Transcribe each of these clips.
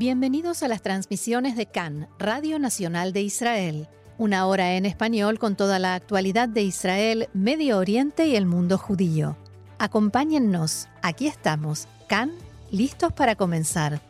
Bienvenidos a las transmisiones de CAN, Radio Nacional de Israel. Una hora en español con toda la actualidad de Israel, Medio Oriente y el mundo judío. Acompáñennos, aquí estamos, CAN, listos para comenzar.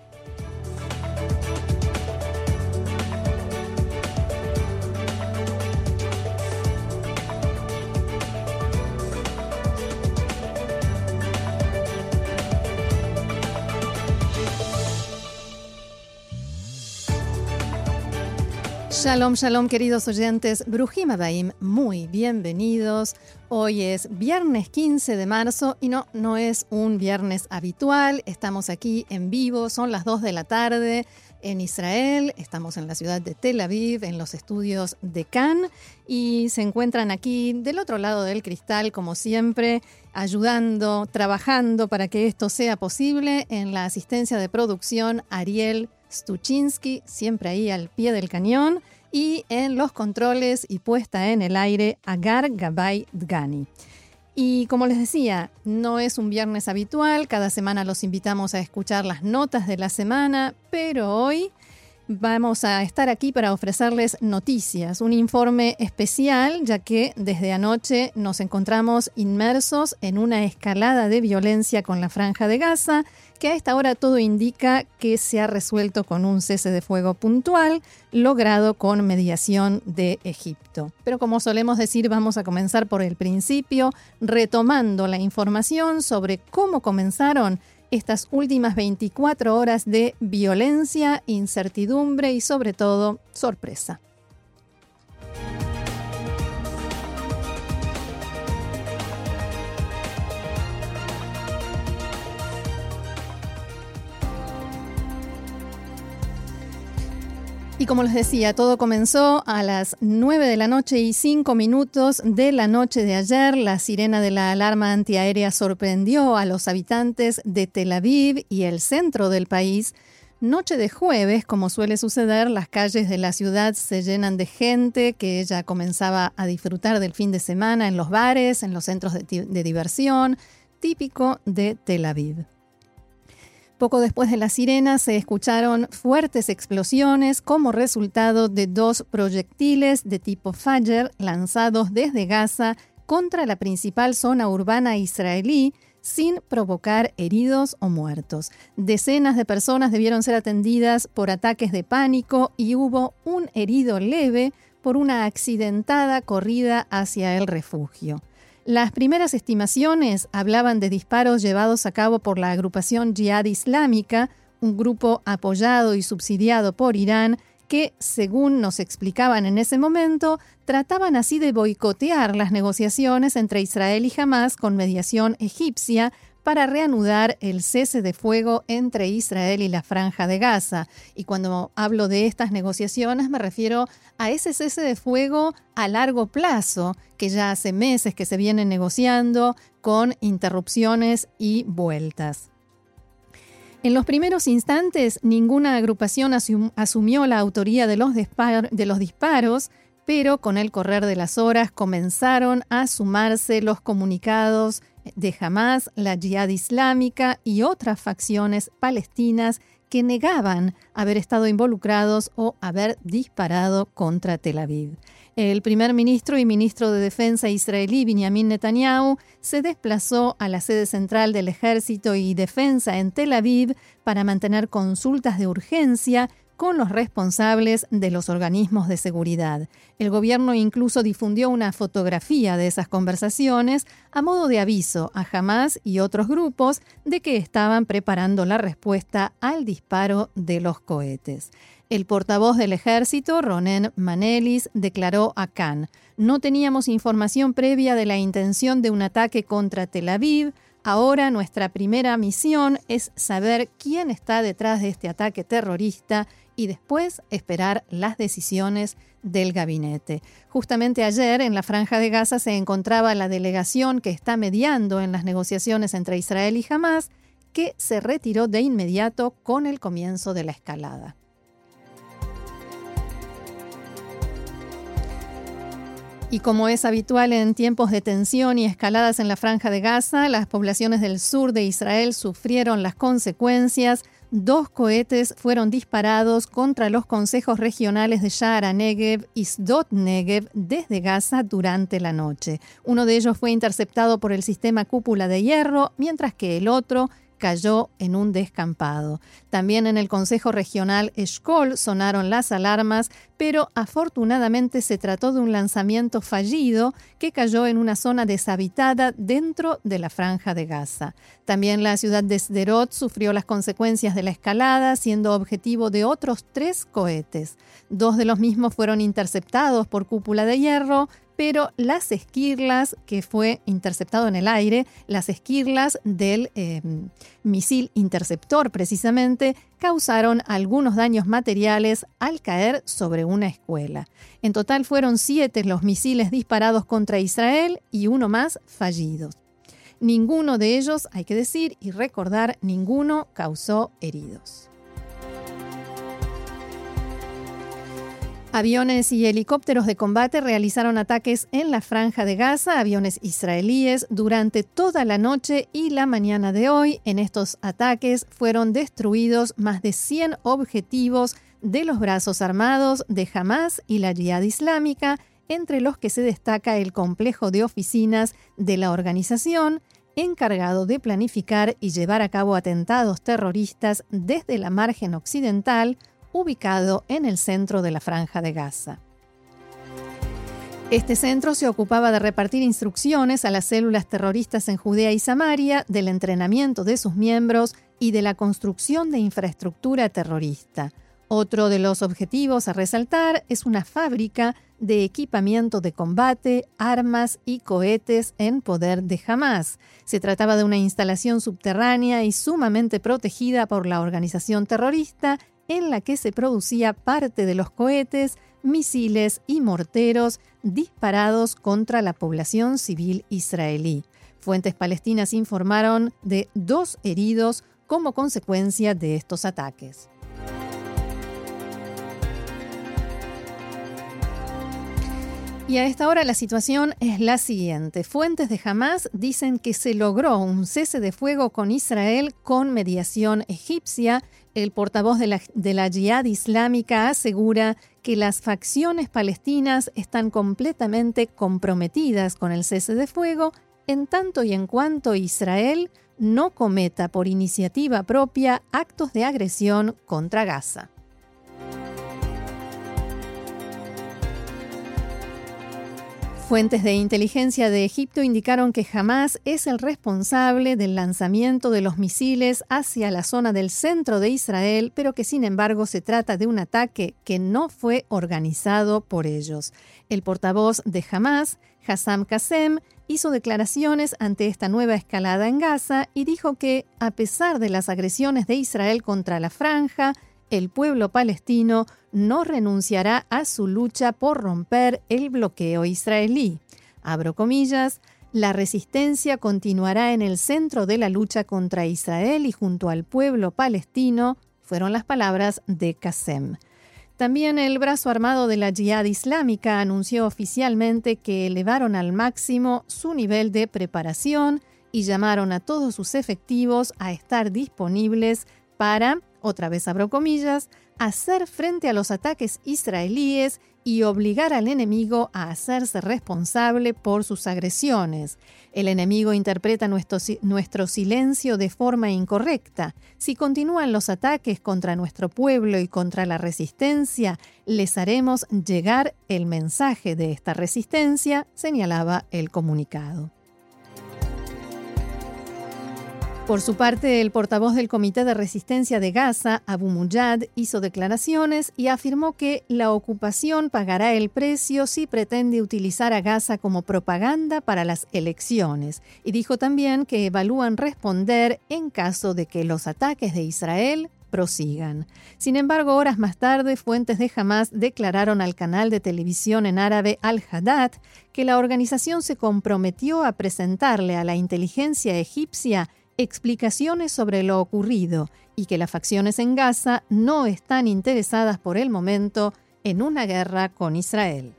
Shalom, shalom, queridos oyentes. Brujim Abaim, muy bienvenidos. Hoy es viernes 15 de marzo y no, no es un viernes habitual. Estamos aquí en vivo, son las 2 de la tarde en Israel. Estamos en la ciudad de Tel Aviv, en los estudios de Cannes y se encuentran aquí del otro lado del cristal, como siempre, ayudando, trabajando para que esto sea posible en la asistencia de producción Ariel Stuchinsky, siempre ahí al pie del cañón, y en los controles y puesta en el aire Agar Gabay Dgani. Y como les decía, no es un viernes habitual, cada semana los invitamos a escuchar las notas de la semana, pero hoy vamos a estar aquí para ofrecerles noticias, un informe especial, ya que desde anoche nos encontramos inmersos en una escalada de violencia con la franja de Gaza, que a esta hora todo indica que se ha resuelto con un cese de fuego puntual, logrado con mediación de Egipto. Pero como solemos decir, vamos a comenzar por el principio, retomando la información sobre cómo comenzaron estas últimas 24 horas de violencia, incertidumbre y sobre todo sorpresa. Y como les decía, todo comenzó a las 9 de la noche y 5 minutos de la noche de ayer. La sirena de la alarma antiaérea sorprendió a los habitantes de Tel Aviv y el centro del país. Noche de jueves, como suele suceder, las calles de la ciudad se llenan de gente que ya comenzaba a disfrutar del fin de semana en los bares, en los centros de, de diversión, típico de Tel Aviv. Poco después de la sirena se escucharon fuertes explosiones como resultado de dos proyectiles de tipo Fajr lanzados desde Gaza contra la principal zona urbana israelí sin provocar heridos o muertos. Decenas de personas debieron ser atendidas por ataques de pánico y hubo un herido leve por una accidentada corrida hacia el refugio. Las primeras estimaciones hablaban de disparos llevados a cabo por la agrupación Jihad Islámica, un grupo apoyado y subsidiado por Irán que, según nos explicaban en ese momento, trataban así de boicotear las negociaciones entre Israel y Hamas con mediación egipcia para reanudar el cese de fuego entre Israel y la franja de Gaza. Y cuando hablo de estas negociaciones me refiero a ese cese de fuego a largo plazo, que ya hace meses que se viene negociando con interrupciones y vueltas. En los primeros instantes, ninguna agrupación asumió la autoría de los, de los disparos, pero con el correr de las horas comenzaron a sumarse los comunicados de Hamas, la Jihad Islámica y otras facciones palestinas que negaban haber estado involucrados o haber disparado contra Tel Aviv. El primer ministro y ministro de Defensa israelí Benjamin Netanyahu se desplazó a la sede central del Ejército y Defensa en Tel Aviv para mantener consultas de urgencia con los responsables de los organismos de seguridad. El gobierno incluso difundió una fotografía de esas conversaciones a modo de aviso a Hamas y otros grupos de que estaban preparando la respuesta al disparo de los cohetes. El portavoz del ejército, Ronen Manelis, declaró a Khan, no teníamos información previa de la intención de un ataque contra Tel Aviv, Ahora nuestra primera misión es saber quién está detrás de este ataque terrorista y después esperar las decisiones del gabinete. Justamente ayer en la franja de Gaza se encontraba la delegación que está mediando en las negociaciones entre Israel y Hamas, que se retiró de inmediato con el comienzo de la escalada. Y como es habitual en tiempos de tensión y escaladas en la franja de Gaza, las poblaciones del sur de Israel sufrieron las consecuencias dos cohetes fueron disparados contra los consejos regionales de Shara Negev y Sdot Negev desde Gaza durante la noche. Uno de ellos fue interceptado por el sistema cúpula de hierro, mientras que el otro cayó en un descampado. También en el Consejo Regional Eshkol sonaron las alarmas, pero afortunadamente se trató de un lanzamiento fallido que cayó en una zona deshabitada dentro de la franja de Gaza. También la ciudad de Sderot sufrió las consecuencias de la escalada, siendo objetivo de otros tres cohetes. Dos de los mismos fueron interceptados por cúpula de hierro, pero las esquirlas que fue interceptado en el aire, las esquirlas del em, misil interceptor precisamente, causaron algunos daños materiales al caer sobre una escuela. En total fueron siete los misiles disparados contra Israel y uno más fallidos. Ninguno de ellos, hay que decir y recordar, ninguno causó heridos. Aviones y helicópteros de combate realizaron ataques en la franja de Gaza, aviones israelíes, durante toda la noche y la mañana de hoy. En estos ataques fueron destruidos más de 100 objetivos de los brazos armados de Hamas y la Jihad Islámica, entre los que se destaca el complejo de oficinas de la organización, encargado de planificar y llevar a cabo atentados terroristas desde la margen occidental, ubicado en el centro de la franja de Gaza. Este centro se ocupaba de repartir instrucciones a las células terroristas en Judea y Samaria, del entrenamiento de sus miembros y de la construcción de infraestructura terrorista. Otro de los objetivos a resaltar es una fábrica de equipamiento de combate, armas y cohetes en poder de Hamas. Se trataba de una instalación subterránea y sumamente protegida por la organización terrorista en la que se producía parte de los cohetes, misiles y morteros disparados contra la población civil israelí. Fuentes palestinas informaron de dos heridos como consecuencia de estos ataques. Y a esta hora la situación es la siguiente. Fuentes de Hamas dicen que se logró un cese de fuego con Israel con mediación egipcia. El portavoz de la, de la Jihad Islámica asegura que las facciones palestinas están completamente comprometidas con el cese de fuego en tanto y en cuanto Israel no cometa por iniciativa propia actos de agresión contra Gaza. Fuentes de inteligencia de Egipto indicaron que Hamas es el responsable del lanzamiento de los misiles hacia la zona del centro de Israel, pero que sin embargo se trata de un ataque que no fue organizado por ellos. El portavoz de Hamas, Hassam Qasem, hizo declaraciones ante esta nueva escalada en Gaza y dijo que, a pesar de las agresiones de Israel contra la franja, el pueblo palestino no renunciará a su lucha por romper el bloqueo israelí. Abro comillas, la resistencia continuará en el centro de la lucha contra Israel y junto al pueblo palestino, fueron las palabras de Qasem. También el brazo armado de la Jihad Islámica anunció oficialmente que elevaron al máximo su nivel de preparación y llamaron a todos sus efectivos a estar disponibles para otra vez abro comillas, hacer frente a los ataques israelíes y obligar al enemigo a hacerse responsable por sus agresiones. El enemigo interpreta nuestro, nuestro, silencio de forma incorrecta. Si continúan los ataques contra nuestro pueblo y contra la resistencia, les haremos llegar el mensaje de esta resistencia, señalaba el comunicado. Por su parte, el portavoz del Comité de Resistencia de Gaza, Abu Mujad, hizo declaraciones y afirmó que la ocupación pagará el precio si pretende utilizar a Gaza como propaganda para las elecciones. Y dijo también que evalúan responder en caso de que los ataques de Israel prosigan. Sin embargo, horas más tarde, fuentes de Hamas declararon al canal de televisión en árabe Al-Haddad que la organización se comprometió a presentarle a la inteligencia egipcia explicaciones sobre lo ocurrido y que las facciones en Gaza no están interesadas por el momento en una guerra con Israel.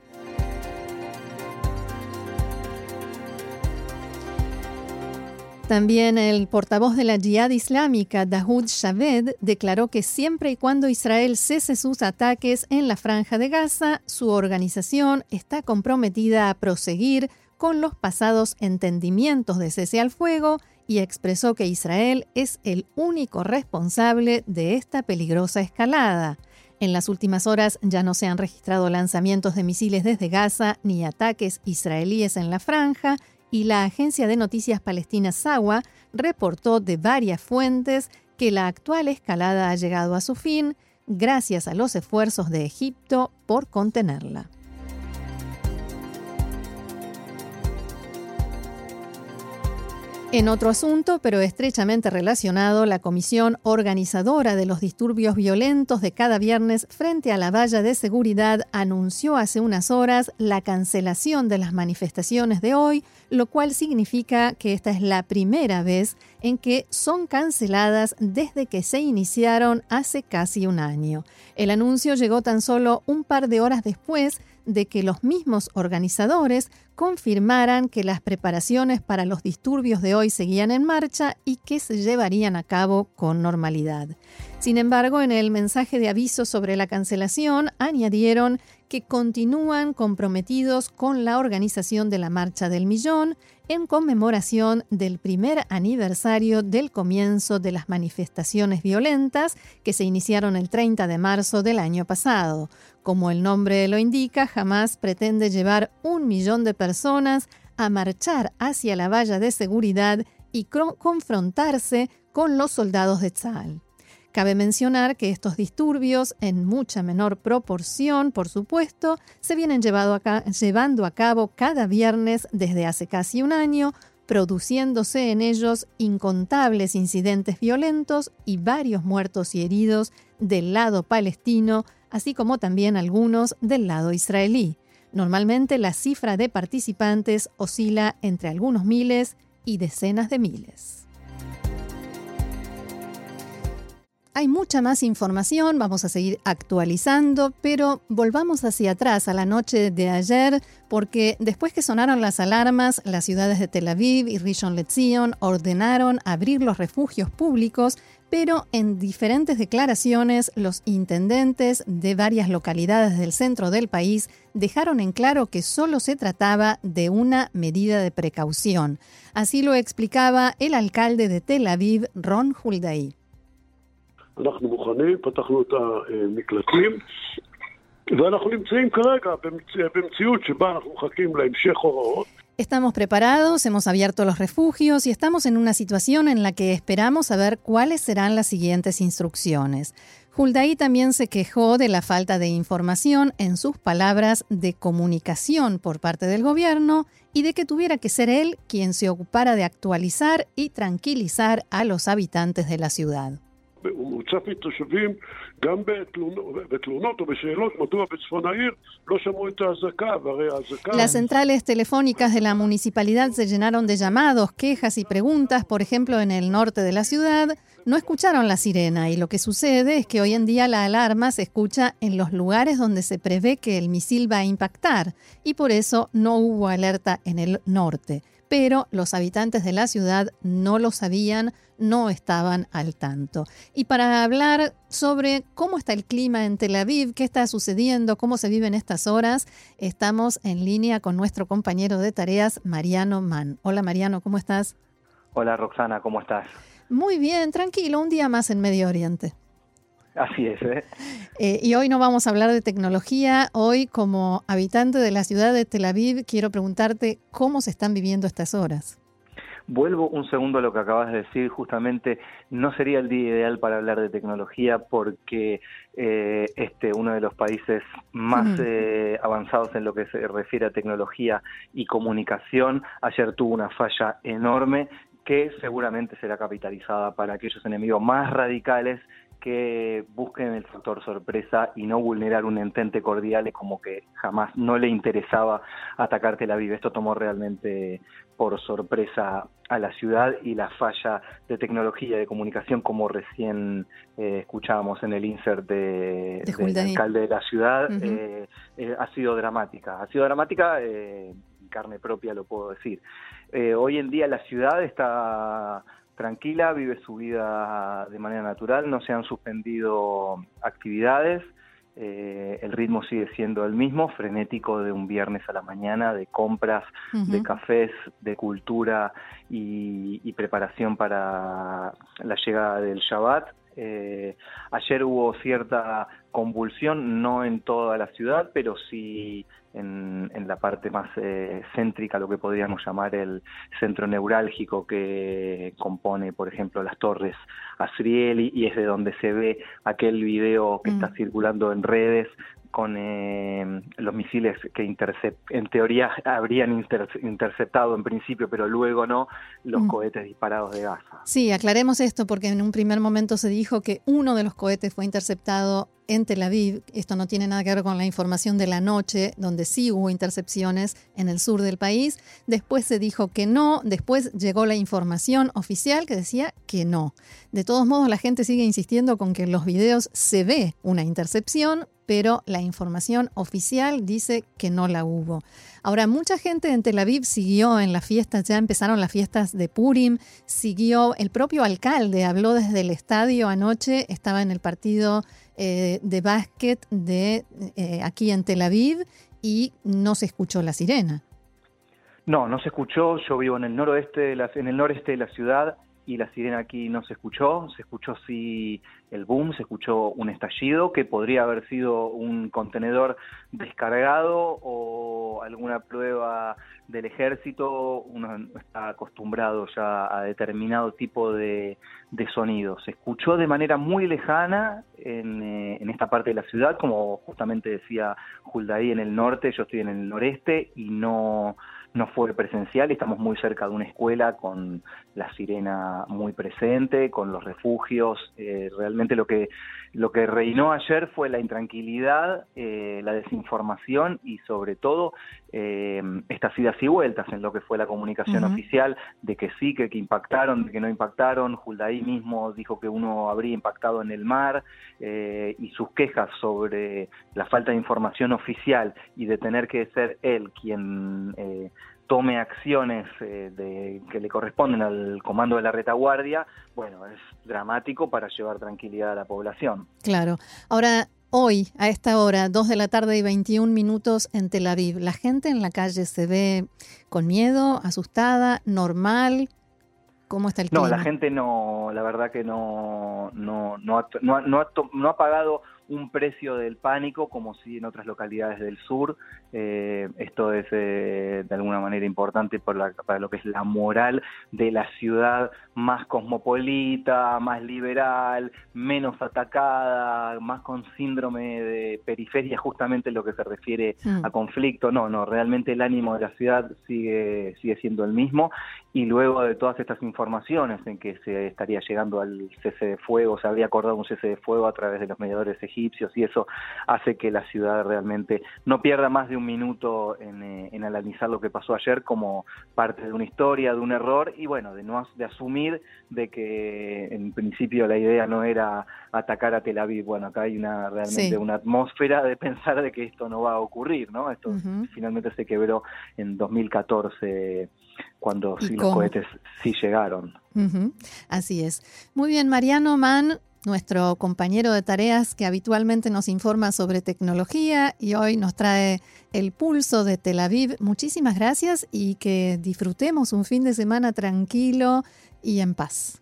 También el portavoz de la Jihad Islámica, Dahoud Shaved, declaró que siempre y cuando Israel cese sus ataques en la franja de Gaza, su organización está comprometida a proseguir con los pasados entendimientos de cese al fuego y expresó que Israel es el único responsable de esta peligrosa escalada. En las últimas horas ya no se han registrado lanzamientos de misiles desde Gaza ni ataques israelíes en la franja y la agencia de noticias palestina SAWA reportó de varias fuentes que la actual escalada ha llegado a su fin gracias a los esfuerzos de Egipto por contenerla. En otro asunto, pero estrechamente relacionado, la comisión organizadora de los disturbios violentos de cada viernes frente a la valla de seguridad anunció hace unas horas la cancelación de las manifestaciones de hoy, lo cual significa que esta es la primera vez en que son canceladas desde que se iniciaron hace casi un año. El anuncio llegó tan solo un par de horas después de que los mismos organizadores confirmaran que las preparaciones para los disturbios de hoy seguían en marcha y que se llevarían a cabo con normalidad. Sin embargo, en el mensaje de aviso sobre la cancelación añadieron que continúan comprometidos con la organización de la Marcha del Millón en conmemoración del primer aniversario del comienzo de las manifestaciones violentas que se iniciaron el 30 de marzo del año pasado. Como el nombre lo indica, jamás pretende llevar un millón de personas a marchar hacia la valla de seguridad y confrontarse con los soldados de Tzal. Cabe mencionar que estos disturbios, en mucha menor proporción, por supuesto, se vienen llevando a cabo cada viernes desde hace casi un año, produciéndose en ellos incontables incidentes violentos y varios muertos y heridos del lado palestino, así como también algunos del lado israelí. Normalmente la cifra de participantes oscila entre algunos miles y decenas de miles. Hay mucha más información, vamos a seguir actualizando, pero volvamos hacia atrás a la noche de ayer, porque después que sonaron las alarmas, las ciudades de Tel Aviv y Rishon LeZion ordenaron abrir los refugios públicos, pero en diferentes declaraciones los intendentes de varias localidades del centro del país dejaron en claro que solo se trataba de una medida de precaución. Así lo explicaba el alcalde de Tel Aviv, Ron Hulday. אנחנו מוכנים, פתחנו את המקלטים, ואנחנו נמצאים כרגע במציאות שבה אנחנו מחכים להמשך הוראות. Estamos preparados, hemos abierto los refugios y estamos en una situación en la que esperamos saber cuáles serán las siguientes instrucciones. Huldaí también se quejó de la falta de información, en sus palabras, de comunicación por parte del gobierno y de que tuviera que ser él quien se ocupara de actualizar y tranquilizar a los habitantes de la ciudad. Las centrales telefónicas de la municipalidad se llenaron de llamados, quejas y preguntas, por ejemplo, en el norte de la ciudad, no escucharon la sirena y lo que sucede es que hoy en día la alarma se escucha en los lugares donde se prevé que el misil va a impactar y por eso no hubo alerta en el norte. Pero los habitantes de la ciudad no lo sabían, no estaban al tanto. Y para hablar sobre cómo está el clima en Tel Aviv, qué está sucediendo, cómo se vive en estas horas, estamos en línea con nuestro compañero de tareas, Mariano Mann. Hola Mariano, ¿cómo estás? Hola Roxana, ¿cómo estás? Muy bien, tranquilo, un día más en Medio Oriente. Así es. ¿eh? ¿eh? y hoy no vamos a hablar de tecnología. Hoy, como habitante de la ciudad de Tel Aviv, quiero preguntarte cómo se están viviendo estas horas. Vuelvo un segundo a lo que acabas de decir, justamente no sería el día ideal para hablar de tecnología porque eh, este uno de los países más eh, avanzados en lo que se refiere a tecnología y comunicación. Ayer tuvo una falla enorme que seguramente será capitalizada para aquellos enemigos más radicales que busquen el factor sorpresa y no vulnerar un entente cordial es como que jamás no le interesaba atacarte la vida. Esto tomó realmente por sorpresa a la ciudad y la falla de tecnología de comunicación, como recién eh, escuchábamos en el insert de, del alcalde de la ciudad, eh, eh, ha sido dramática. Ha sido dramática carne propia lo puedo decir. hoy en día la ciudad está tranquila, vive su vida de manera natural, no se han suspendido actividades, eh, el ritmo sigue siendo el mismo, frenético de un viernes a la mañana, de compras, de cafés, de cultura y, preparación para la llegada del Shabbat. Eh, ayer hubo cierta convulsión, no en toda la ciudad, pero sí en, la parte más eh, céntrica, lo que podríamos llamar el centro neurálgico que compone, por ejemplo, las torres Asrieli, y es de donde se ve aquel video que está mm. circulando en redes con eh, los misiles que en teoría habrían interceptado en principio, pero luego no, los mm. cohetes disparados de Gaza. Sí, aclaremos esto porque en un primer momento se dijo que uno de los cohetes fue interceptado en Tel Aviv. Esto no tiene nada que ver con la información de la noche, donde sí hubo intercepciones en el sur del país. Después se dijo que no, después llegó la información oficial que decía que no. De todos modos, la gente sigue insistiendo con que en los videos se ve una intercepción, pero la información oficial dice que no la hubo. Ahora, mucha gente en Tel Aviv siguió en las fiestas, ya empezaron las fiestas de Purim, siguió, el propio alcalde habló desde el estadio anoche, estaba en el partido eh, de básquet de eh, aquí en Tel Aviv y no se escuchó la sirena. No, no se escuchó, yo vivo en el noroeste de la, en el noreste de la ciudad y la sirena aquí no se escuchó, se escuchó sí el boom, se escuchó un estallido que podría haber sido un contenedor descargado o alguna prueba del ejército, uno está acostumbrado ya a determinado tipo de, de sonido. Se escuchó de manera muy lejana en, eh, en, esta parte de la ciudad, como justamente decía Huldaí en el norte, yo estoy en el noreste y no no fue presencial, estamos muy cerca de una escuela con la sirena muy presente, con los refugios. Eh, realmente lo que, lo que reinó ayer fue la intranquilidad, eh, la desinformación y sobre todo eh, estas idas y vueltas en lo que fue la comunicación oficial de que sí, que, que, impactaron, de que no impactaron. Huldaí mismo dijo que uno habría impactado en el mar y sus quejas sobre la falta de información oficial y de tener que ser él quien tome acciones eh, de, que le corresponden al comando de la retaguardia, bueno, es dramático para llevar tranquilidad a la población. Claro. Ahora, hoy, a esta hora, 2 de la tarde y 21 minutos en Tel Aviv, ¿la gente en la calle se ve con miedo, asustada, normal? ¿Cómo está el clima? No, la gente no, la verdad que no, no, no, ha, no, no, no ha pagado un precio del pánico como si en otras localidades del sur. Eh, esto es eh, de alguna manera importante para, para, lo que es la moral de la ciudad más cosmopolita, más liberal, menos atacada, más con síndrome de periferia, justamente lo que se refiere a conflicto. No, no, realmente el ánimo de la ciudad sigue, sigue siendo el mismo y luego de todas estas informaciones en que se estaría llegando al cese de fuego, se habría acordado un cese de fuego a través de los mediadores egipcios y eso hace que la ciudad realmente no pierda más de un minuto en, eh, en analizar lo que pasó ayer como parte de una historia, de un error y bueno, de no de asumir de que en principio la idea no era atacar a Tel Aviv. Bueno, acá hay una realmente una atmósfera de pensar de que esto no va a ocurrir, ¿no? Esto finalmente se quebró en 2014 cuando sí, los cohetes sí llegaron. Así es. Muy bien, Mariano Mann, nuestro compañero de tareas que habitualmente nos informa sobre tecnología y hoy nos trae el pulso de Tel Aviv. Muchísimas gracias y que disfrutemos un fin de semana tranquilo y en paz.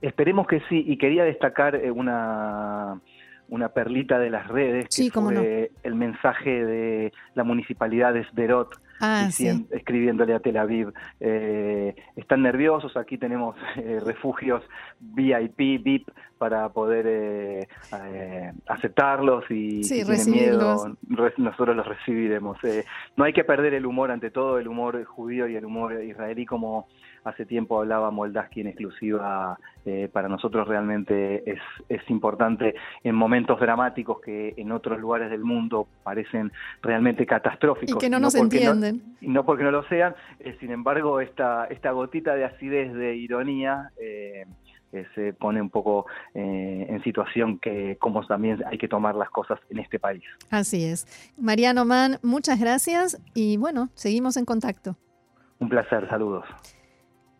Esperemos que sí, y quería destacar eh, una una perlita de las redes, que fue el mensaje de la municipalidad de Sderot, ah, escribiéndole a Tel Aviv. Eh, están nerviosos, aquí tenemos eh, refugios VIP, VIP, para poder eh, aceptarlos y si tienen miedo, nosotros los recibiremos. no hay que perder el humor ante todo, el humor judío y el humor israelí como hace tiempo hablaba Moldaski en exclusiva, eh, para nosotros realmente es, es importante en momentos dramáticos que en otros lugares del mundo parecen realmente catastróficos. Y que no, nos entienden. y no porque no lo sean, eh, sin embargo, esta, esta gotita de acidez, de ironía, eh, se pone un poco en situación que como también hay que tomar las cosas en este país. Así es. Mariano Mann, muchas gracias y bueno, seguimos en contacto. Un placer, saludos.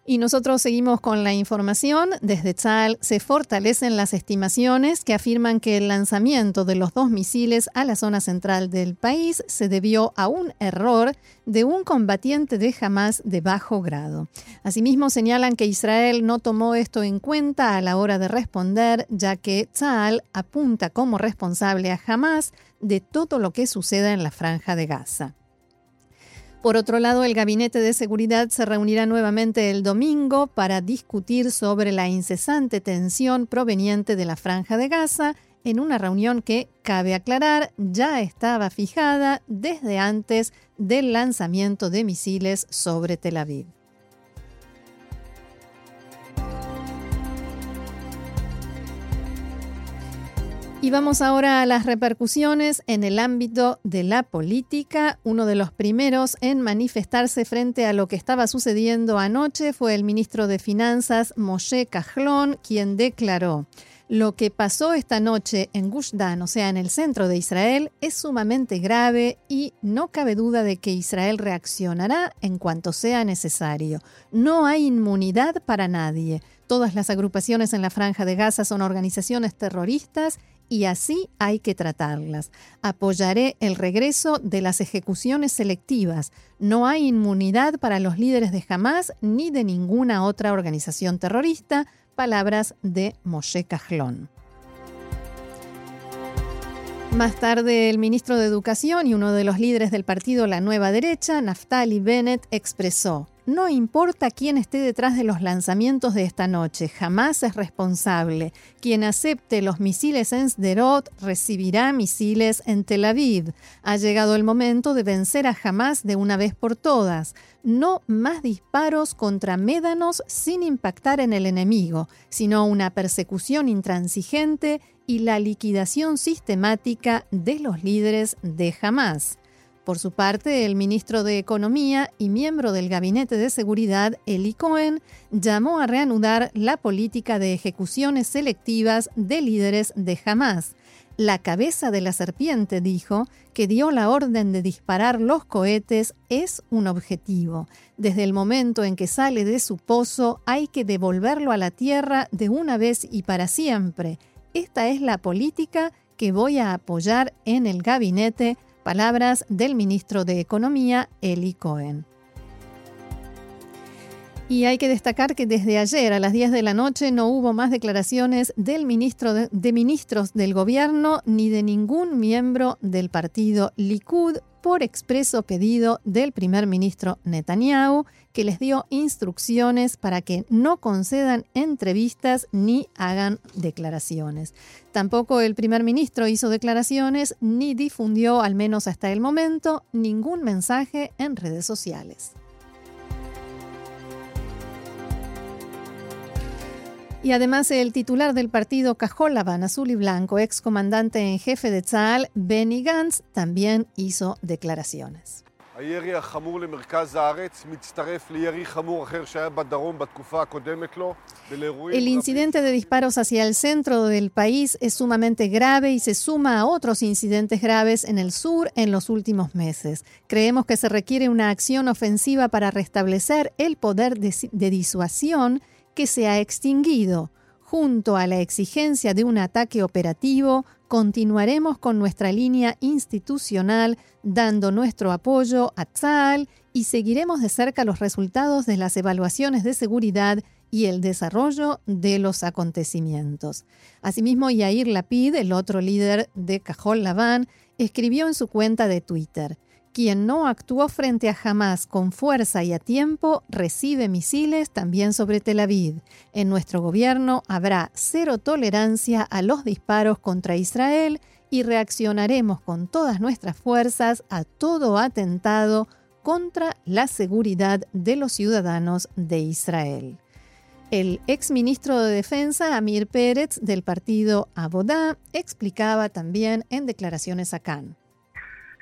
Y nosotros seguimos con la información. Desde Tzal se fortalecen las estimaciones que afirman que el lanzamiento de los dos misiles a la zona central del país se debió a un error de un combatiente de Hamas de bajo grado. Asimismo, señalan que Israel no tomó esto en cuenta a la hora de responder, ya que Tzal apunta como responsable a Hamas de todo lo que suceda en la franja de Gaza. Por otro lado, el Gabinete de Seguridad se reunirá nuevamente el domingo para discutir sobre la incesante tensión proveniente de la franja de Gaza en una reunión que, cabe aclarar, ya estaba fijada desde antes del lanzamiento de misiles sobre Tel Aviv. Y vamos ahora a las repercusiones en el ámbito de la política. Uno de los primeros en manifestarse frente a lo que estaba sucediendo anoche fue el ministro de Finanzas, Moshe Kahlon, quien declaró, lo que pasó esta noche en Gush Dan, o sea, en el centro de Israel, es sumamente grave y no cabe duda de que Israel reaccionará en cuanto sea necesario. No hay inmunidad para nadie. Todas las agrupaciones en la franja de Gaza son organizaciones terroristas y así hay que tratarlas. Apoyaré el regreso de las ejecuciones selectivas. No hay inmunidad para los líderes de Hamas ni de ninguna otra organización terrorista. Palabras de Moshe Kahlon. Más tarde, el ministro de Educación y uno de los líderes del partido La Nueva Derecha, Naftali Bennett, expresó, no importa quién esté detrás de los lanzamientos de esta noche, jamás es responsable. Quien acepte los misiles en Sderot recibirá misiles en Tel Aviv. Ha llegado el momento de vencer a Hamas de una vez por todas. No más disparos contra médanos sin impactar en el enemigo, sino una persecución intransigente y la liquidación sistemática de los líderes de Hamas. Por su parte, el ministro de Economía y miembro del Gabinete de Seguridad, Eli Cohen, llamó a reanudar la política de ejecuciones selectivas de líderes de Hamas. La cabeza de la serpiente dijo que dio la orden de disparar los cohetes es un objetivo. Desde el momento en que sale de su pozo hay que devolverlo a la tierra de una vez y para siempre. Esta es la política que voy a apoyar en el gabinete Palabras del ministro de Economía, Eli Cohen. Y hay que destacar que desde ayer a las 10 de la noche no hubo más declaraciones del ministro de, de, ministros del gobierno ni de ningún miembro del partido Likud por expreso pedido del primer ministro Netanyahu, que les dio instrucciones para que no concedan entrevistas ni hagan declaraciones. Tampoco el primer ministro hizo declaraciones ni difundió, al menos hasta el momento, ningún mensaje en redes sociales. Y además el titular del partido Cajolaban Azul y Blanco, ex comandante en jefe de Tzal, Benny Gantz, también hizo declaraciones. El incidente de disparos hacia el centro del país es sumamente grave y se suma a otros incidentes graves en el sur en los últimos meses. Creemos que se requiere una acción ofensiva para restablecer el poder de, de disuasión que se ha extinguido. Junto a la exigencia de un ataque operativo, continuaremos con nuestra línea institucional dando nuestro apoyo a Tzal y seguiremos de cerca los resultados de las evaluaciones de seguridad y el desarrollo de los acontecimientos. Asimismo, Yair Lapid, el otro líder de Cajol Laván, escribió en su cuenta de Twitter: quien no actuó frente a Hamas con fuerza y a tiempo recibe misiles también sobre Tel Aviv. En nuestro gobierno habrá cero tolerancia a los disparos contra Israel y reaccionaremos con todas nuestras fuerzas a todo atentado contra la seguridad de los ciudadanos de Israel. El exministro de Defensa, Amir Pérez, del partido Abodá, explicaba también en declaraciones a Cannes.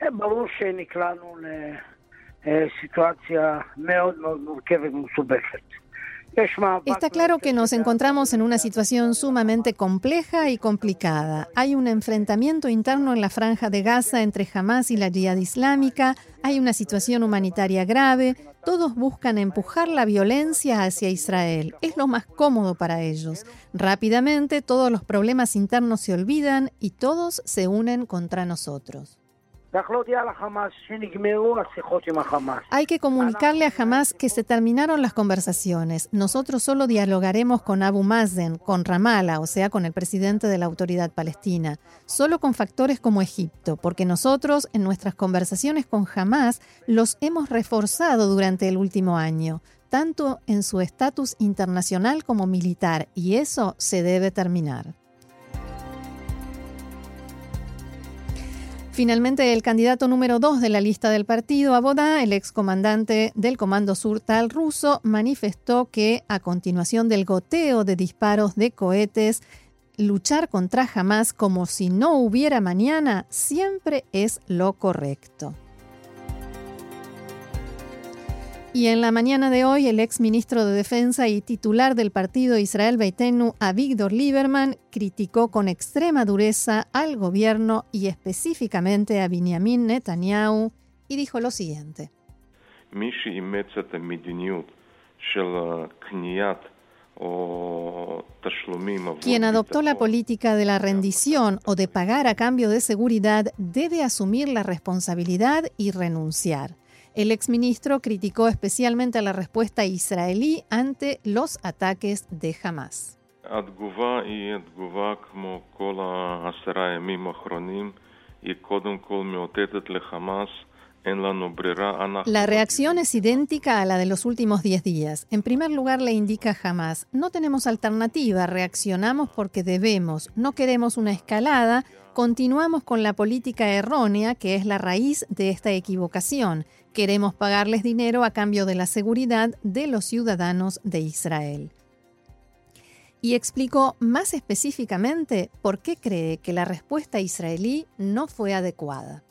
ברור שנקלענו לסיטואציה מאוד מאוד מורכבת ומסובכת. Está claro que nos encontramos en una situación sumamente compleja y complicada. Hay un enfrentamiento interno en la franja de Gaza entre Hamas y la Jihad Islámica, hay una situación humanitaria grave, todos buscan empujar la violencia hacia Israel. Es lo más cómodo para ellos. Rápidamente todos los problemas internos se olvidan y todos se unen contra nosotros. Hay que comunicarle a Hamas que se terminaron las conversaciones. Nosotros solo dialogaremos con Abu Mazen, con Ramallah, o sea, con el presidente de la autoridad palestina, solo con factores como Egipto, porque nosotros en nuestras conversaciones con Hamas los hemos reforzado durante el último año, tanto en su estatus internacional como militar, y eso se debe terminar. Finalmente, el candidato número dos de la lista del partido, Abodá, el excomandante del Comando Sur Tal ruso, manifestó que a continuación del goteo de disparos de cohetes, luchar contra Hamas como si no hubiera mañana siempre es lo correcto. Y en la mañana de hoy, el ex ministro de Defensa y titular del partido Israel Beitenu, Avigdor Lieberman, criticó con extrema dureza al gobierno y específicamente a Benjamin Netanyahu y dijo lo siguiente. Quien adoptó la política de la rendición o de pagar a cambio de seguridad debe asumir la responsabilidad y renunciar. El exministro criticó especialmente la respuesta israelí ante los ataques de Hamas. La reacción es idéntica a la de los últimos 10 días. En primer lugar, le indica Hamas, no tenemos alternativa, reaccionamos porque debemos, no queremos una escalada, continuamos con la política errónea que es la raíz de esta equivocación. Queremos pagarles dinero a cambio de la seguridad de los ciudadanos de Israel. Y explicó más específicamente por qué cree que la respuesta israelí no fue adecuada.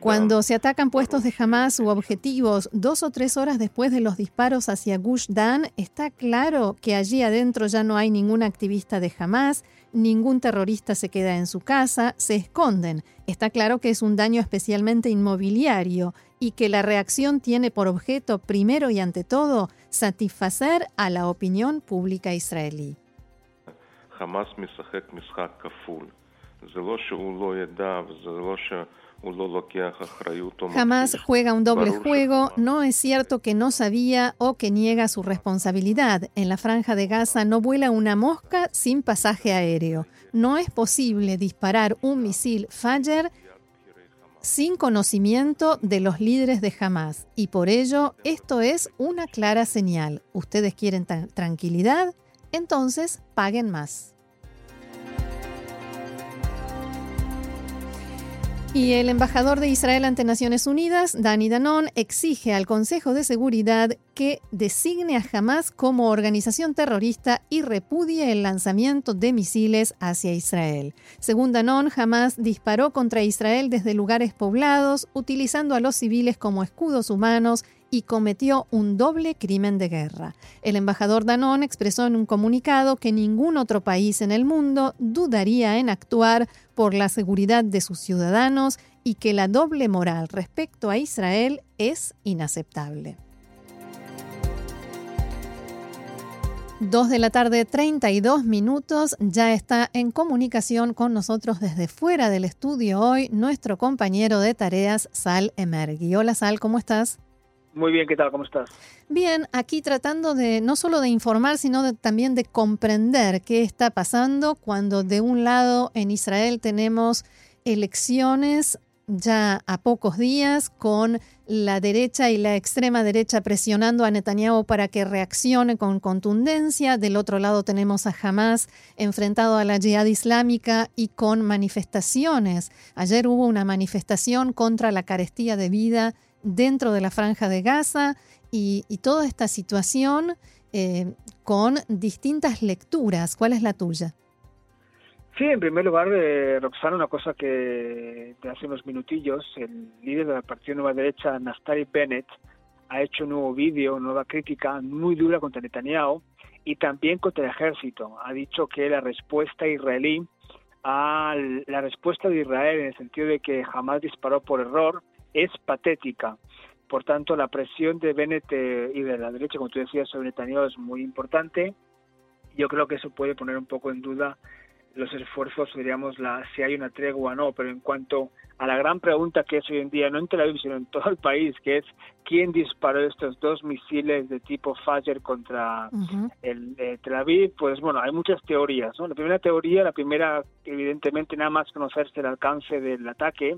Cuando se atacan puestos de Hamas u objetivos dos o tres horas después de los disparos hacia Gush Dan, está claro que allí adentro ya no hay ningún activista de Hamas, ningún terrorista se queda en su casa, se esconden. Está claro que es un daño especialmente inmobiliario y que la reacción tiene por objeto, primero y ante todo, satisfacer a la opinión pública israelí. Jamás juega un doble juego, no es cierto que no sabía o que niega su responsabilidad. En la franja de Gaza no vuela una mosca sin pasaje aéreo. No es posible disparar un misil Fajr sin conocimiento de los líderes de Hamas. Y por ello, esto es una clara señal. Ustedes quieren tranquilidad, entonces paguen más. Y el embajador de Israel ante Naciones Unidas, Dani Danon, exige al Consejo de Seguridad que designe a Hamas como organización terrorista y repudie el lanzamiento de misiles hacia Israel. Según Danon, Hamas disparó contra Israel desde lugares poblados, utilizando a los civiles como escudos humanos y cometió un doble crimen de guerra. El embajador Danón expresó en un comunicado que ningún otro país en el mundo dudaría en actuar por la seguridad de sus ciudadanos y que la doble moral respecto a Israel es inaceptable. Dos de la tarde, 32 minutos. Ya está en comunicación con nosotros desde fuera del estudio hoy nuestro compañero de tareas, Sal Emergui. Hola, Sal, ¿cómo estás? Muy bien, ¿qué tal? ¿Cómo estás? Bien, aquí tratando de no solo de informar, sino también de comprender qué está pasando cuando de un lado en Israel tenemos elecciones ya a pocos días con la derecha y la extrema derecha presionando a Netanyahu para que reaccione con contundencia. Del otro lado tenemos a Hamas enfrentado a la yihad islámica y con manifestaciones. Ayer hubo una manifestación contra la carestía de vida dentro de la franja de Gaza y, toda esta situación eh, con distintas lecturas. ¿Cuál es la tuya? Sí, en primer lugar, eh, Roxana, una cosa que de hace unos minutillos, el líder de la Partido Nueva Derecha, Naftali Bennett, ha hecho un nuevo vídeo, nueva crítica muy dura contra Netanyahu y también contra el ejército. Ha dicho que la respuesta israelí a la respuesta de Israel en el sentido de que jamás disparó por error es patética. Por tanto, la presión de Bennett eh, y de la derecha, como tú decías, sobre Netanyahu es muy importante. Yo creo que eso puede poner un poco en duda los esfuerzos, diríamos, la, si hay una tregua o no, pero en cuanto a la gran pregunta que es hoy en día, no en Tel Aviv, sino en todo el país, que es quién disparó estos dos misiles de tipo Fajr contra el Tel Aviv, pues bueno, hay muchas teorías. ¿no? La primera teoría, la primera, evidentemente, nada más conocerse el alcance del ataque,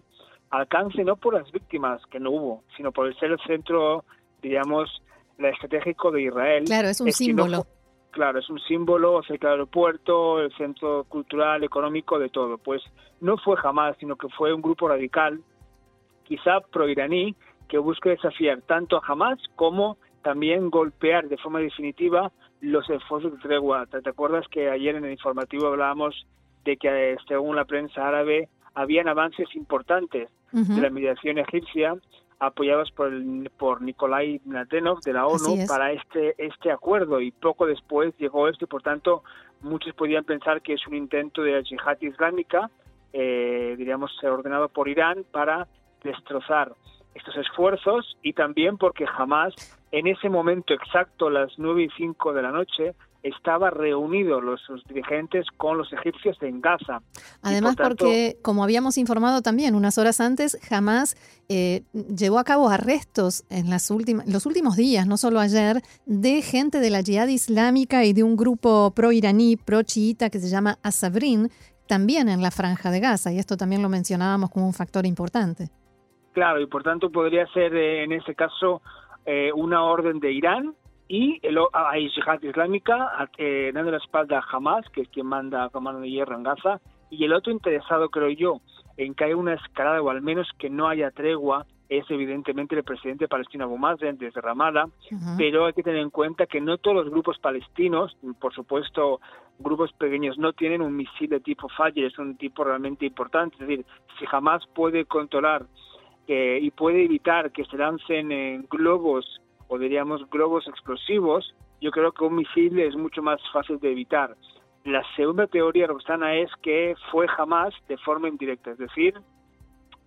alcance no por las víctimas, que no hubo, sino por el ser el centro, digamos, estratégico de Israel. Claro, es un símbolo claro, es un símbolo cerca del aeropuerto, el centro cultural, económico, de todo. Pues no fue jamás, sino que fue un grupo radical, quizá pro-iraní, que busca desafiar tanto a Hamas como también golpear de forma definitiva los esfuerzos de tregua. ¿Te acuerdas que ayer en el informativo hablábamos de que según la prensa árabe habían avances importantes de la mediación egipcia apoyados por, por Nikolai Mladenov de la ONU para este, este acuerdo. Y poco después llegó esto y por tanto muchos podían pensar que es un intento de la yihad islámica, eh, diríamos, ordenado por Irán para destrozar estos esfuerzos y también porque jamás en ese momento exacto, las nueve y cinco de la noche, estaba reunido los, dirigentes con los egipcios en Gaza. Además, porque, como habíamos informado también unas horas antes, jamás eh, llevó a cabo arrestos en las últimas, los últimos días, no solo ayer, de gente de la yihad islámica y de un grupo pro-iraní, pro-chiita que se llama Asabrin, también en la franja de Gaza. Y esto también lo mencionábamos como un factor importante. Claro, y por tanto podría ser eh, en ese caso eh, una orden de Irán y el, a Yihad Islámica eh, dando la espalda a Hamas, que es quien manda a mano de hierro en Gaza, y el otro interesado, creo yo, en que haya una escalada o al menos que no haya tregua es evidentemente el presidente palestino Abu Mazen desde Ramallah, pero hay que tener en cuenta que no todos los grupos palestinos, por supuesto grupos pequeños, no tienen un misil de tipo Fajr, es un tipo realmente importante, es decir, si jamás puede controlar eh, y puede evitar que se lancen en globos o diríamos globos explosivos, yo creo que un misil es mucho más fácil de evitar. La segunda teoría, Roxana, es que fue jamás de forma indirecta, es decir,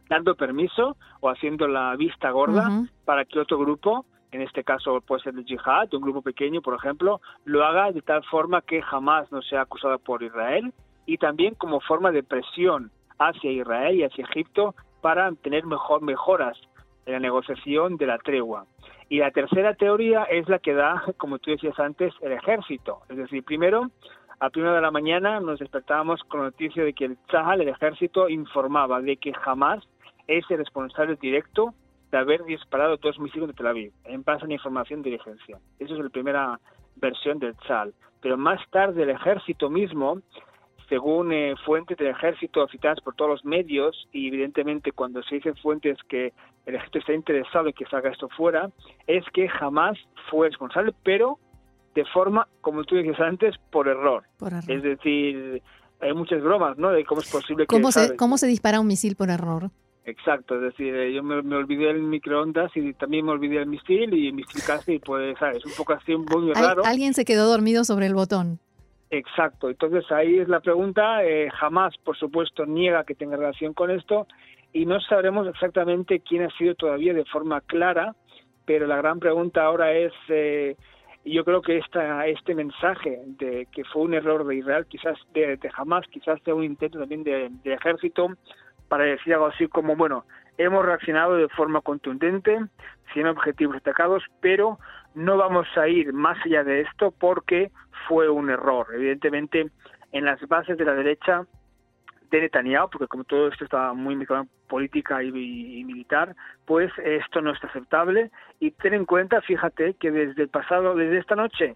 dando permiso o haciendo la vista gorda para que otro grupo, en este caso puede ser el yihad, un grupo pequeño, por ejemplo, lo haga de tal forma que jamás no sea acusado por Israel y también como forma de presión hacia Israel y hacia Egipto para tener mejor, mejoras en la negociación de la tregua. Y la tercera teoría es la que da, como tú decías antes, el ejército. Es decir, primero, a primera de la mañana nos despertábamos con la noticia de que el Tzahal, el ejército, informaba de que jamás es el responsable directo de haber disparado dos misiles de Tel Aviv, en base a la información de diligencia. Esa es la primera versión del Tzahal. Pero más tarde el ejército mismo según eh, fuentes del ejército citadas por todos los medios, y evidentemente cuando se dicen fuentes que el ejército está interesado en que salga esto fuera, es que jamás fue responsable, pero de forma, como tú dices antes, por error. Es decir, hay muchas bromas, ¿no? De cómo es posible que... ¿Cómo, se, ¿Cómo se dispara un misil por error? Exacto, es decir, eh, yo me, olvidé el microondas y también me olvidé el misil y el misil casi, pues, ¿sabes? Un poco así, muy raro. Alguien se quedó dormido sobre el botón. Exacto, entonces ahí es la pregunta, eh, jamás por supuesto niega que tenga relación con esto y no sabremos exactamente quién ha sido todavía de forma clara, pero la gran pregunta ahora es, eh, yo creo que esta, este mensaje de que fue un error de Israel, quizás de, de jamás, quizás sea un intento también de, de ejército para decir algo así como, bueno, hemos reaccionado de forma contundente, sin objetivos destacados, pero no vamos a ir más allá de esto porque fue un error. Evidentemente, en las bases de la derecha de Netanyahu, porque como todo esto está muy mezclado política y, militar, pues esto no es aceptable. Y ten en cuenta, fíjate, que desde el pasado, desde esta noche,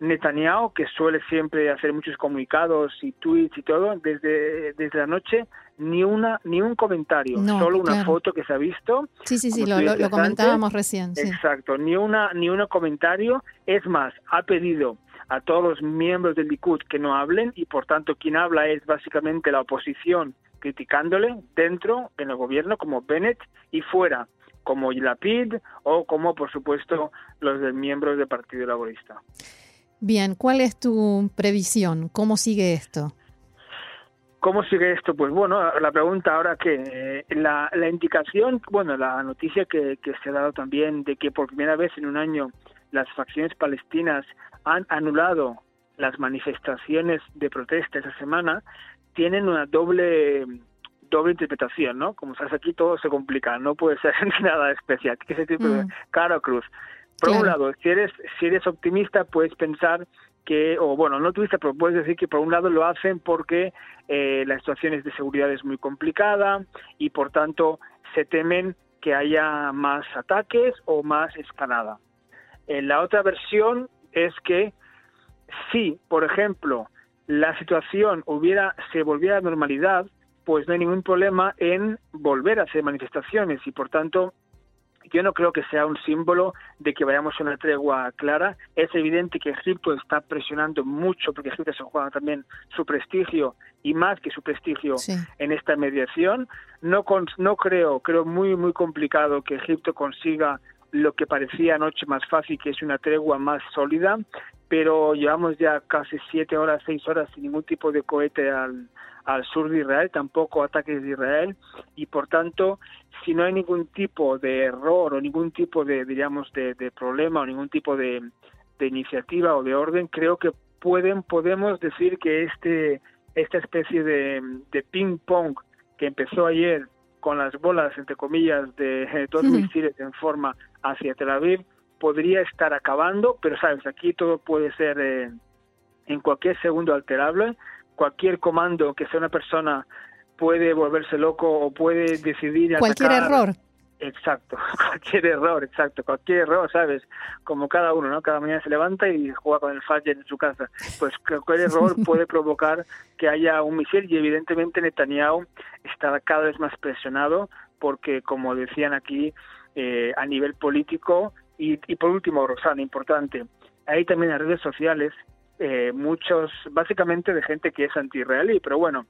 Netanyahu, que suele siempre hacer muchos comunicados y tweets y todo, desde, desde la noche ni una ni un comentario, solo una foto que se ha visto. Sí, sí, sí, lo, comentábamos recién. Exacto, ni una ni un comentario. Es más, ha pedido a todos los miembros del Likud que no hablen y por tanto quien habla es básicamente la oposición criticándole dentro en el gobierno como Bennett y fuera como Lapid o como por supuesto los miembros del Partido Laborista. Bien, ¿cuál es tu previsión? ¿Cómo sigue esto? ¿Cómo sigue esto? Pues bueno, la pregunta ahora que eh, la, la, indicación, bueno, la noticia que, que se ha dado también de que por primera vez en un año las facciones palestinas han anulado las manifestaciones de protesta esa semana, tienen una doble doble interpretación, ¿no? Como sabes, aquí todo se complica, no puede ser nada especial, que ese tipo de mm. cara cruz. Por un lado, si eres si eres optimista, puedes pensar que, o bueno, no optimista, pero puedes decir que por un lado lo hacen porque eh, la situación de seguridad es muy complicada y por tanto se temen que haya más ataques o más escalada. Eh, la otra versión es que si, por ejemplo, la situación hubiera se volviera a normalidad, pues no hay ningún problema en volver a hacer manifestaciones y por tanto yo no creo que sea un símbolo de que vayamos a una tregua clara. Es evidente que Egipto está presionando mucho, porque Egipto se juega también su prestigio y más que su prestigio en esta mediación. No, no creo, creo muy, muy complicado que Egipto consiga lo que parecía anoche más fácil, que es una tregua más sólida, pero llevamos ya casi siete horas, seis horas sin ningún tipo de cohete al, al sur de Israel, tampoco ataques de Israel, y por tanto, si no hay ningún tipo de error o ningún tipo de, diríamos, de, problema o ningún tipo de, de iniciativa o de orden, creo que pueden, podemos decir que este, esta especie de, de ping-pong que empezó ayer con las bolas, entre comillas, de dos misiles en forma hacia Tel Aviv, podría estar acabando, pero sabes, aquí todo puede ser eh, en cualquier segundo alterable, cualquier comando que sea una persona puede volverse loco o puede decidir cualquier error Exacto, cualquier error, exacto, cualquier error, ¿sabes? Como cada uno, ¿no? Cada mañana se levanta y juega con el Fajr en su casa. Pues cualquier error puede provocar que haya un misil y evidentemente Netanyahu está cada vez más presionado porque, como decían aquí, eh, a nivel político y, y por último, Rosana, importante, hay también las redes sociales eh, muchos, básicamente de gente que es anti-israelí, pero bueno,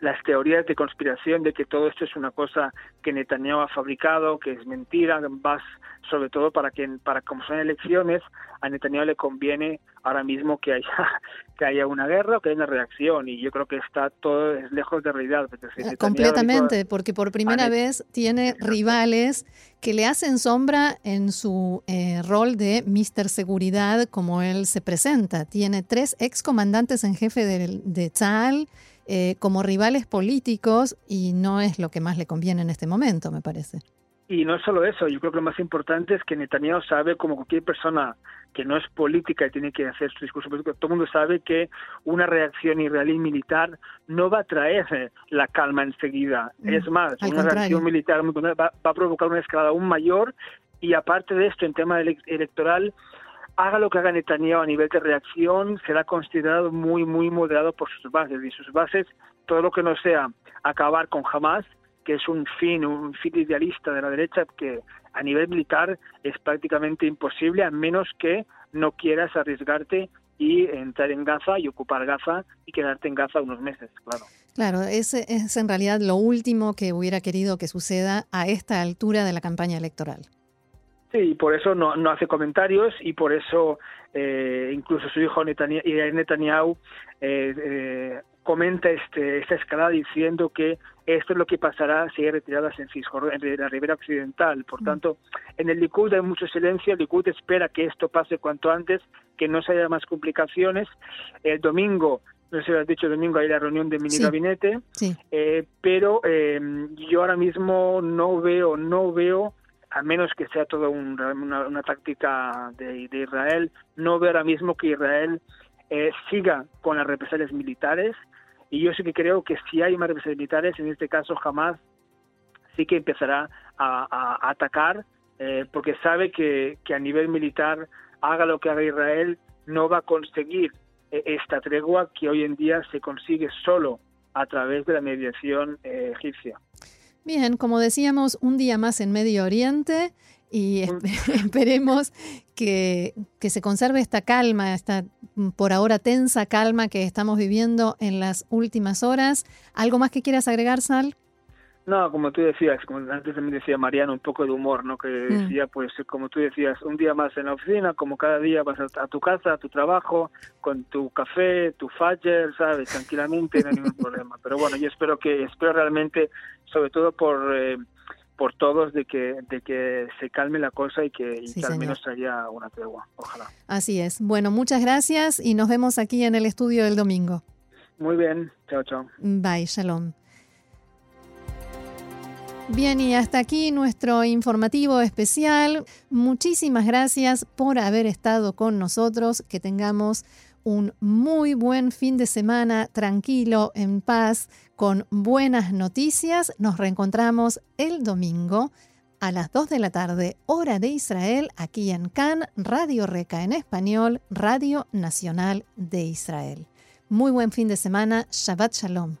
las teorías de conspiración de que todo esto es una cosa que Netanyahu ha fabricado, que es mentira, vas sobre todo para que para como son elecciones a Netanyahu le conviene ahora mismo que haya que haya una guerra o que haya una reacción y yo creo que está todo lejos de realidad. Completamente, porque por primera vez tiene rivales que le hacen sombra en su eh, rol de Mister Seguridad como él se presenta. Tiene tres excomandantes en jefe de, de Tzal, eh, como rivales políticos y no es lo que más le conviene en este momento, me parece. Y no solo eso, yo creo que lo más importante es que Netanyahu sabe, como cualquier persona que no es política y tiene que hacer su discurso político, todo el mundo sabe que una reacción israelí militar no va a traer la calma enseguida. Mm, es más, una reacción militar va, va, a provocar una escalada aún mayor y aparte de esto, en tema electoral, haga lo que haga Netanyahu a nivel de reacción, será considerado muy, muy moderado por sus bases. Y sus bases, todo lo que no sea acabar con Hamas, que es un fin, un fin idealista de la derecha, que a nivel militar es prácticamente imposible, a menos que no quieras arriesgarte y entrar en Gaza y ocupar Gaza y quedarte en Gaza unos meses, claro. Claro, ese es en realidad lo último que hubiera querido que suceda a esta altura de la campaña electoral. Sí, por eso no, no hace comentarios y por eso eh, incluso su hijo Netanyahu, eh, eh, comenta este, esta escalada diciendo que esto es lo que pasará si hay retiradas en en la ribera occidental. Por mm. tanto, en el Likud hay mucho silencio, el Likud espera que esto pase cuanto antes, que no se haya más complicaciones. El domingo no sé si lo has dicho domingo, hay la reunión de mini gabinete, Eh, pero eh, yo ahora mismo no veo, no veo a menos que sea toda una, táctica de, Israel, no veo ahora mismo que Israel eh, siga con las represalias militares. Y yo sí que creo que si hay más represalias militares, en este caso jamás sí que empezará a, atacar, eh, porque sabe que, que, a nivel militar, haga lo que haga Israel, no va a conseguir eh, esta tregua que hoy en día se consigue solo a través de la mediación egipcia. Bien, como decíamos, un día más en Medio Oriente y esperemos que, que, se conserve esta calma, esta por ahora tensa calma que estamos viviendo en las últimas horas. ¿Algo más que quieras agregar, Sal? No, como tú decías, como antes también decía Mariano, un poco de humor, ¿no? Que mm. decía, pues, como tú decías, un día más en la oficina, como cada día vas a, tu casa, a tu trabajo, con tu café, tu Fager, ¿sabes? Tranquilamente, no hay ningún problema. Pero bueno, yo espero que, espero realmente, sobre todo por... Eh, por todos de que de que se calme la cosa y que, al menos haya una tregua, ojalá. Así es. Bueno, muchas gracias y nos vemos aquí en el estudio del domingo. Muy bien, chao, chao. Bye, shalom. Bien, y hasta aquí nuestro informativo especial. Muchísimas gracias por haber estado con nosotros. Que tengamos un muy buen fin de semana tranquilo, en paz, con buenas noticias. Nos reencontramos el domingo a las 2 de la tarde, hora de Israel, aquí en Cannes, Radio Reca en español, Radio Nacional de Israel. Muy buen fin de semana. Shabbat Shalom.